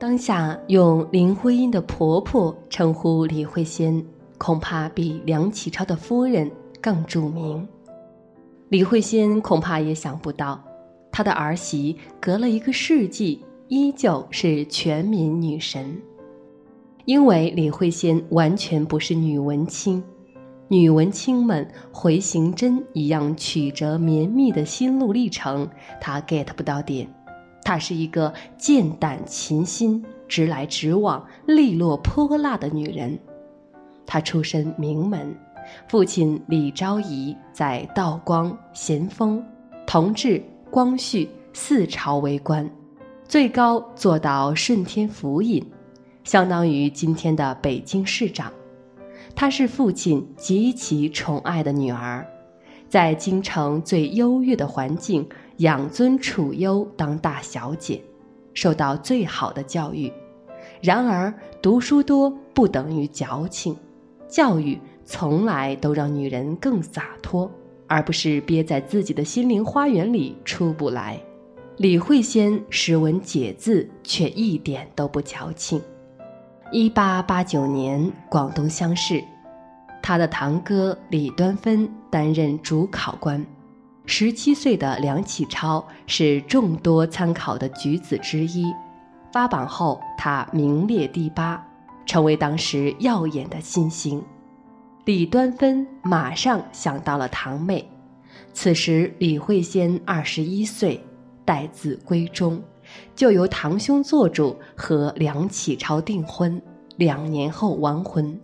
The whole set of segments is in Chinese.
当下用林徽因的婆婆称呼李慧仙，恐怕比梁启超的夫人更著名。李慧仙恐怕也想不到，她的儿媳隔了一个世纪，依旧是全民女神。因为李慧仙完全不是女文青，女文青们回形针一样曲折绵密的心路历程，她 get 不到点。她是一个剑胆琴心、直来直往、利落泼辣的女人。她出身名门，父亲李昭仪在道光、咸丰、同治、光绪四朝为官，最高做到顺天府尹。相当于今天的北京市长，她是父亲极其宠爱的女儿，在京城最优越的环境养尊处优当大小姐，受到最好的教育。然而，读书多不等于矫情，教育从来都让女人更洒脱，而不是憋在自己的心灵花园里出不来。李惠仙识文解字，却一点都不矫情。一八八九年，广东乡试，他的堂哥李端芬担任主考官。十七岁的梁启超是众多参考的举子之一。发榜后，他名列第八，成为当时耀眼的新星。李端芬马上想到了堂妹。此时，李惠仙二十一岁，待字闺中。就由堂兄做主和梁启超订婚，两年后完婚。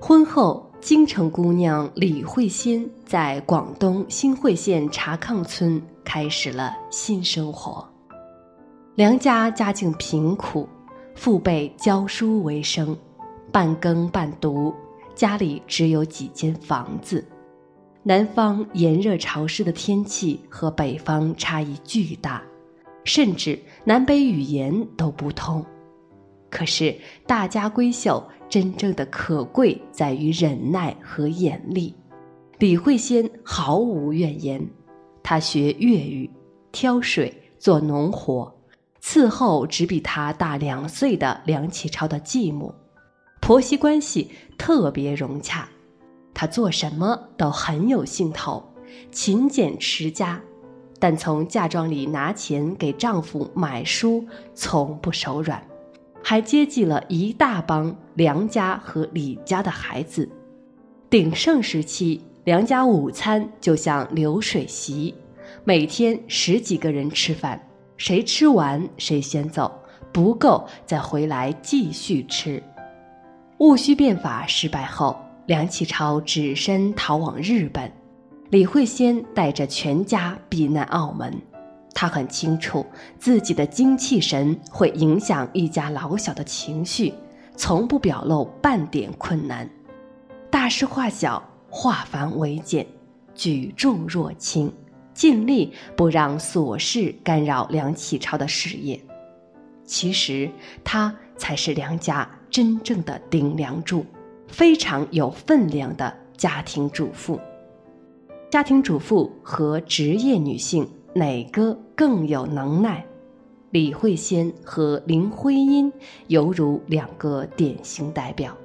婚后，京城姑娘李慧仙在广东新会县茶坑村开始了新生活。梁家家境贫苦，父辈教书为生，半耕半读，家里只有几间房子。南方炎热潮湿的天气和北方差异巨大。甚至南北语言都不通，可是大家闺秀真正的可贵在于忍耐和眼力。李慧仙毫无怨言，她学粤语、挑水、做农活，伺候只比她大两岁的梁启超的继母，婆媳关系特别融洽。她做什么都很有兴头，勤俭持家。但从嫁妆里拿钱给丈夫买书，从不手软，还接济了一大帮梁家和李家的孩子。鼎盛时期，梁家午餐就像流水席，每天十几个人吃饭，谁吃完谁先走，不够再回来继续吃。戊戌变法失败后，梁启超只身逃往日本。李惠仙带着全家避难澳门，他很清楚自己的精气神会影响一家老小的情绪，从不表露半点困难，大事化小，化繁为简，举重若轻，尽力不让琐事干扰梁启超的事业。其实，他才是梁家真正的顶梁柱，非常有分量的家庭主妇。家庭主妇和职业女性哪个更有能耐？李慧仙和林徽因犹如两个典型代表。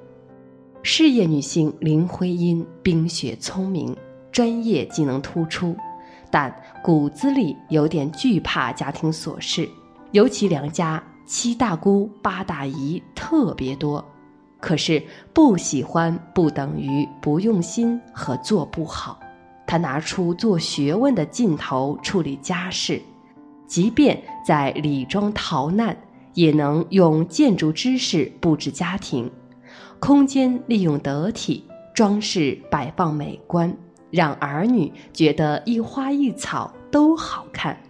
事业女性林徽因冰雪聪明，专业技能突出，但骨子里有点惧怕家庭琐事。尤其梁家七大姑八大姨特别多，可是不喜欢不等于不用心和做不好。她拿出做学问的劲头处理家事，即便在李庄逃难，也能用建筑知识布置家庭，空间利用得体，装饰摆放美观，让儿女觉得一花一草都好看。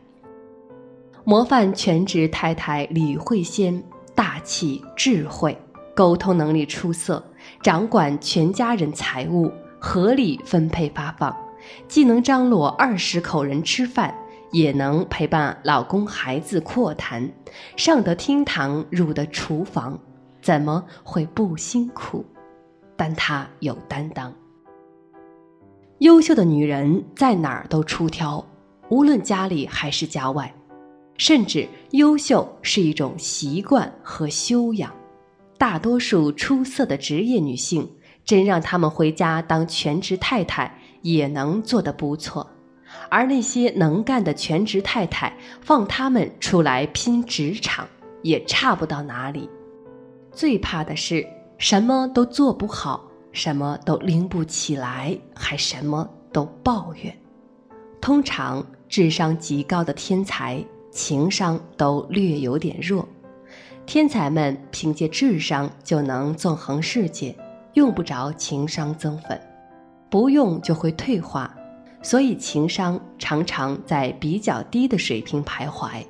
模范全职太太李慧仙，大气智慧，沟通能力出色，掌管全家人财务，合理分配发放。既能张罗二十口人吃饭，也能陪伴老公孩子阔谈，上得厅堂，入得厨房，怎么会不辛苦？但她有担当。优秀的女人在哪儿都出挑，无论家里还是家外。甚至优秀是一种习惯和修养。大多数出色的职业女性，真让她们回家当全职太太，也能做得不错。而那些能干的全职太太，放他们出来拼职场，也差不到哪里。最怕的是什么都做不好，什么都拎不起来，还什么都抱怨。通常智商极高的天才，情商都略有点弱。天才们凭借智商就能纵横世界，用不着情商增粉，不用就会退化，所以情商常常在比较低的水平徘徊。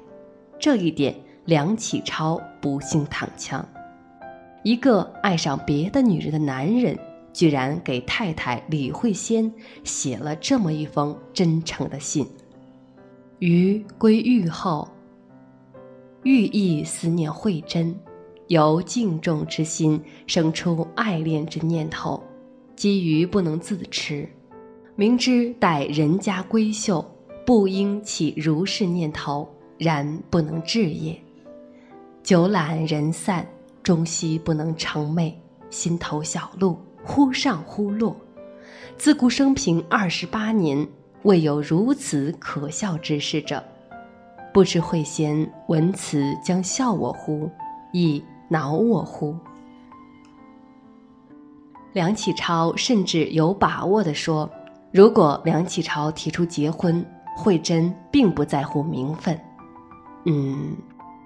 这一点，梁启超不幸躺枪。一个爱上别的女人的男人，居然给太太李慧仙写了这么一封真诚的信：“余归狱后，寓意思念慧珍，由敬重之心生出爱恋之念头，基于不能自持，明知待人家闺秀，不应起如是念头，然不能治也。酒懒人散。”终夕不能成寐，心头小鹿忽上忽落。自古生平二十八年，未有如此可笑之事者。不知慧仙闻此将笑我乎？亦恼我乎？梁启超甚至有把握地说：“如果梁启超提出结婚，慧珍并不在乎名分。”嗯。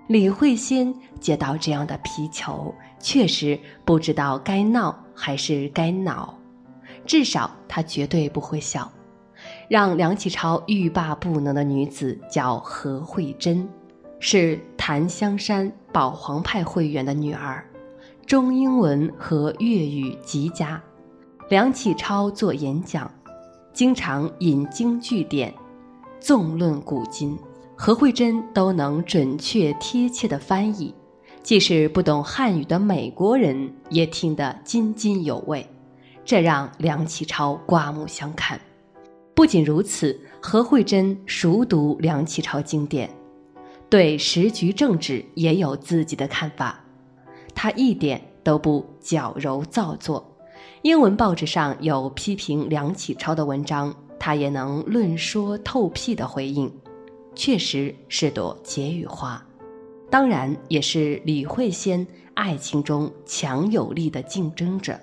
李慧仙接到这样的皮球，确实不知道该闹还是该恼，至少她绝对不会笑。让梁启超欲罢不能的女子叫何慧珍，是檀香山保皇派会员的女儿，中英文和粤语极佳。梁启超做演讲，经常引经据典，纵论古今。何慧珍都能准确贴切的翻译，即使不懂汉语的美国人也听得津津有味，这让梁启超刮目相看。不仅如此，何慧珍熟读梁启超经典，对时局政治也有自己的看法。他一点都不矫揉造作，英文报纸上有批评梁启超的文章，他也能论说透辟的回应。确实是朵解语花，当然也是李慧仙爱情中强有力的竞争者。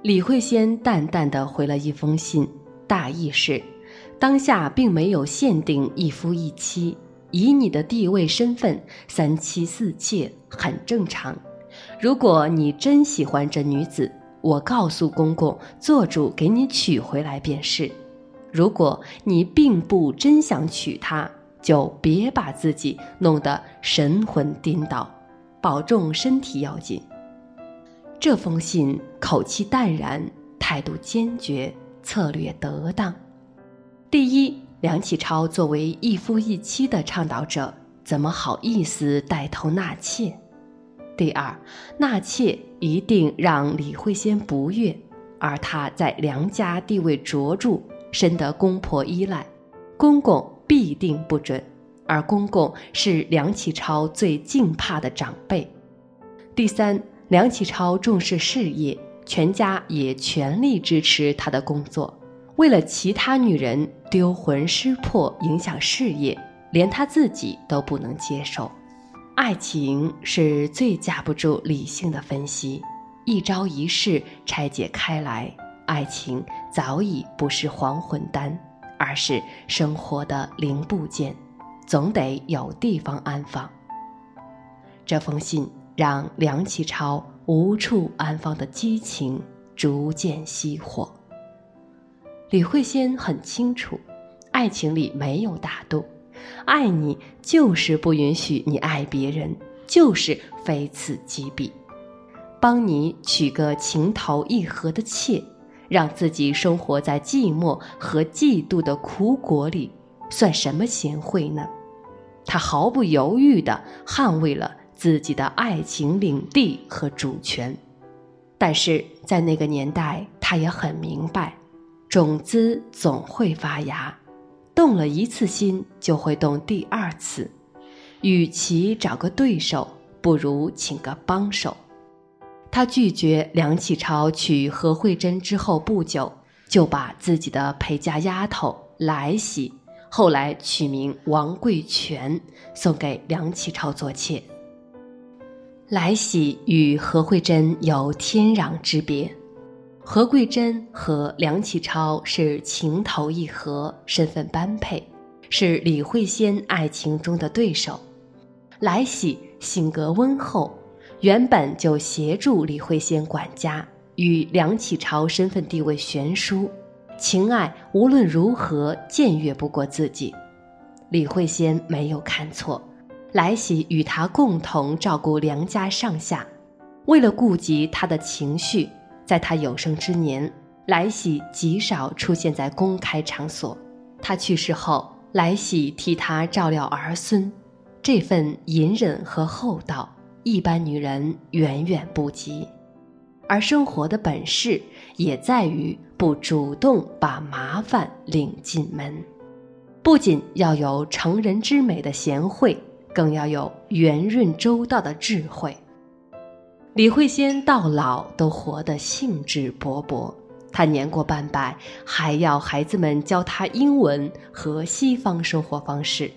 李慧仙淡淡的回了一封信，大意是：当下并没有限定一夫一妻，以你的地位身份，三妻四妾很正常。如果你真喜欢这女子，我告诉公公，做主给你娶回来便是。如果你并不真想娶她，就别把自己弄得神魂颠倒，保重身体要紧。这封信口气淡然，态度坚决，策略得当。第一，梁启超作为一夫一妻的倡导者，怎么好意思带头纳妾？第二，纳妾一定让李慧仙不悦，而她在梁家地位卓著，深得公婆依赖，公公。必定不准，而公公是梁启超最敬怕的长辈。第三，梁启超重视事业，全家也全力支持他的工作。为了其他女人丢魂失魄，影响事业，连他自己都不能接受。爱情是最架不住理性的分析，一朝一式拆解开来，爱情早已不是还魂丹。而是生活的零部件，总得有地方安放。这封信让梁启超无处安放的激情逐渐熄火。李慧仙很清楚，爱情里没有大度，爱你就是不允许你爱别人，就是非此即彼，帮你娶个情投意合的妾。让自己生活在寂寞和嫉妒的苦果里，算什么贤惠呢？他毫不犹豫地捍卫了自己的爱情领地和主权。但是在那个年代，他也很明白，种子总会发芽，动了一次心就会动第二次。与其找个对手，不如请个帮手。他拒绝梁启超娶何惠贞之后不久，就把自己的陪嫁丫头来喜，后来取名王贵全，送给梁启超做妾。来喜与何惠贞有天壤之别，何桂珍和梁启超是情投意合，身份般配，是李惠仙爱情中的对手。来喜性格温厚，原本就协助李慧仙管家，与梁启超身份地位悬殊，情爱无论如何僭越不过自己。李慧仙没有看错，来喜与他共同照顾梁家上下，为了顾及他的情绪，在他有生之年，来喜极少出现在公开场所。他去世后，来喜替他照料儿孙。这份隐忍和厚道，一般女人远远不及。而生活的本事，也在于不主动把麻烦领进门。不仅要有成人之美的贤惠，更要有圆润周到的智慧。李慧仙到老都活得兴致勃勃，她年过半百，还要孩子们教她英文和西方生活方式。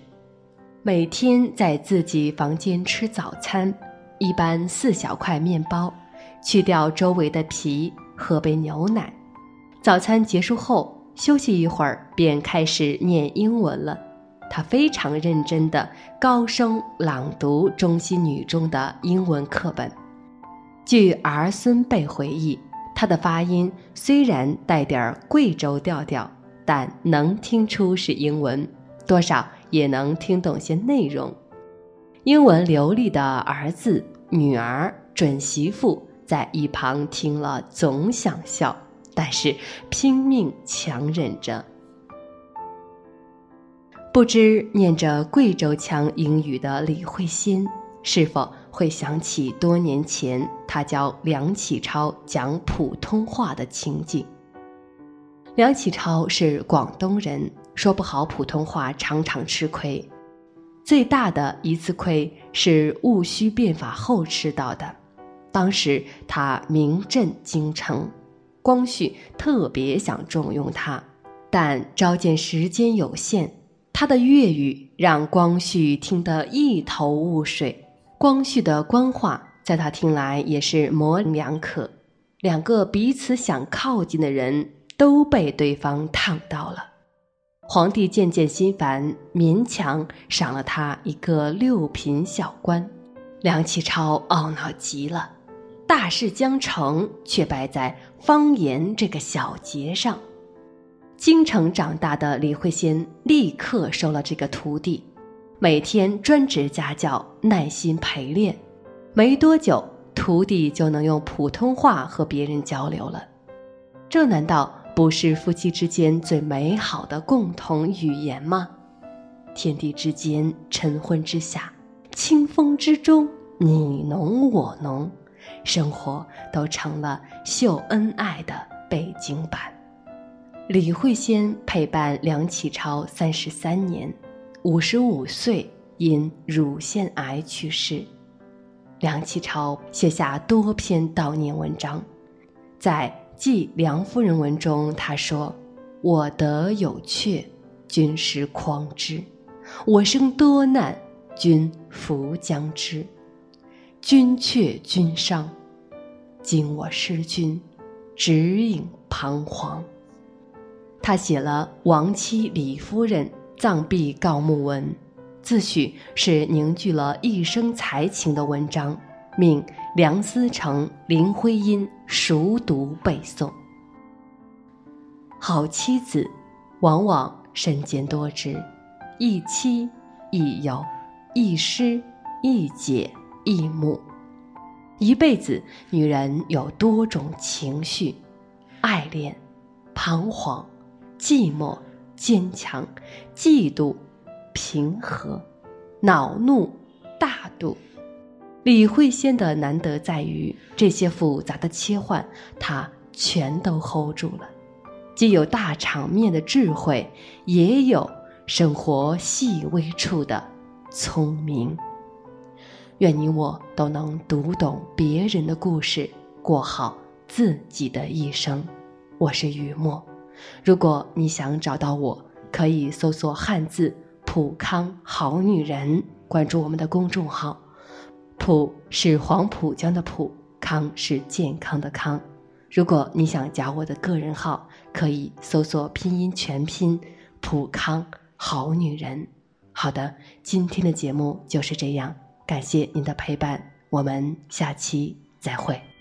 每天在自己房间吃早餐，一般四小块面包，去掉周围的皮，喝杯牛奶。早餐结束后休息一会儿，便开始念英文了。他非常认真地高声朗读《中西女》中的英文课本。据儿孙辈回忆，他的发音虽然带点贵州调调，但能听出是英文，多少。也能听懂些内容，英文流利的儿子、女儿、准媳妇在一旁听了总想笑，但是拼命强忍着。不知念着贵州腔英语的李慧欣，是否会想起多年前他教梁启超讲普通话的情景？梁启超是广东人。说不好普通话，常常吃亏。最大的一次亏是戊戌变法后吃到的。当时他名震京城，光绪特别想重用他，但召见时间有限。他的粤语让光绪听得一头雾水，光绪的官话在他听来也是模棱两可。两个彼此想靠近的人都被对方烫到了。皇帝渐渐心烦，勉强赏了他一个六品小官。梁启超懊恼极了，大事将成，却败在方言这个小节上。京城长大的李惠仙立刻收了这个徒弟，每天专职家教，耐心陪练。没多久，徒弟就能用普通话和别人交流了。这难道？不是夫妻之间最美好的共同语言吗？天地之间，晨昏之下，清风之中，你侬我侬，生活都成了秀恩爱的背景板。李慧仙陪伴梁启超三十三年，五十五岁因乳腺癌去世。梁启超写下多篇悼念文章，在。《记梁夫人文》中，他说：“我得有阙，君师匡之；我生多难，君弗将之。君却君伤，今我失君，只影彷徨。”他写了亡妻李夫人葬毕告墓文，自诩是凝聚了一生才情的文章。命梁思成、林徽因熟读背诵。好妻子，往往身兼多职，一妻一友，一师一姐一母。一辈子，女人有多种情绪：爱恋、彷徨、寂寞、坚强、嫉妒、平和、恼怒、大度。李慧仙的难得在于这些复杂的切换，她全都 hold 住了，既有大场面的智慧，也有生活细微处的聪明。愿你我都能读懂别人的故事，过好自己的一生。我是雨墨，如果你想找到我，可以搜索汉字“普康好女人”，关注我们的公众号。普是黄浦江的浦，康是健康的康。如果你想加我的个人号，可以搜索拼音全拼“普康好女人”。好的，今天的节目就是这样。感谢您的陪伴，我们下期再会。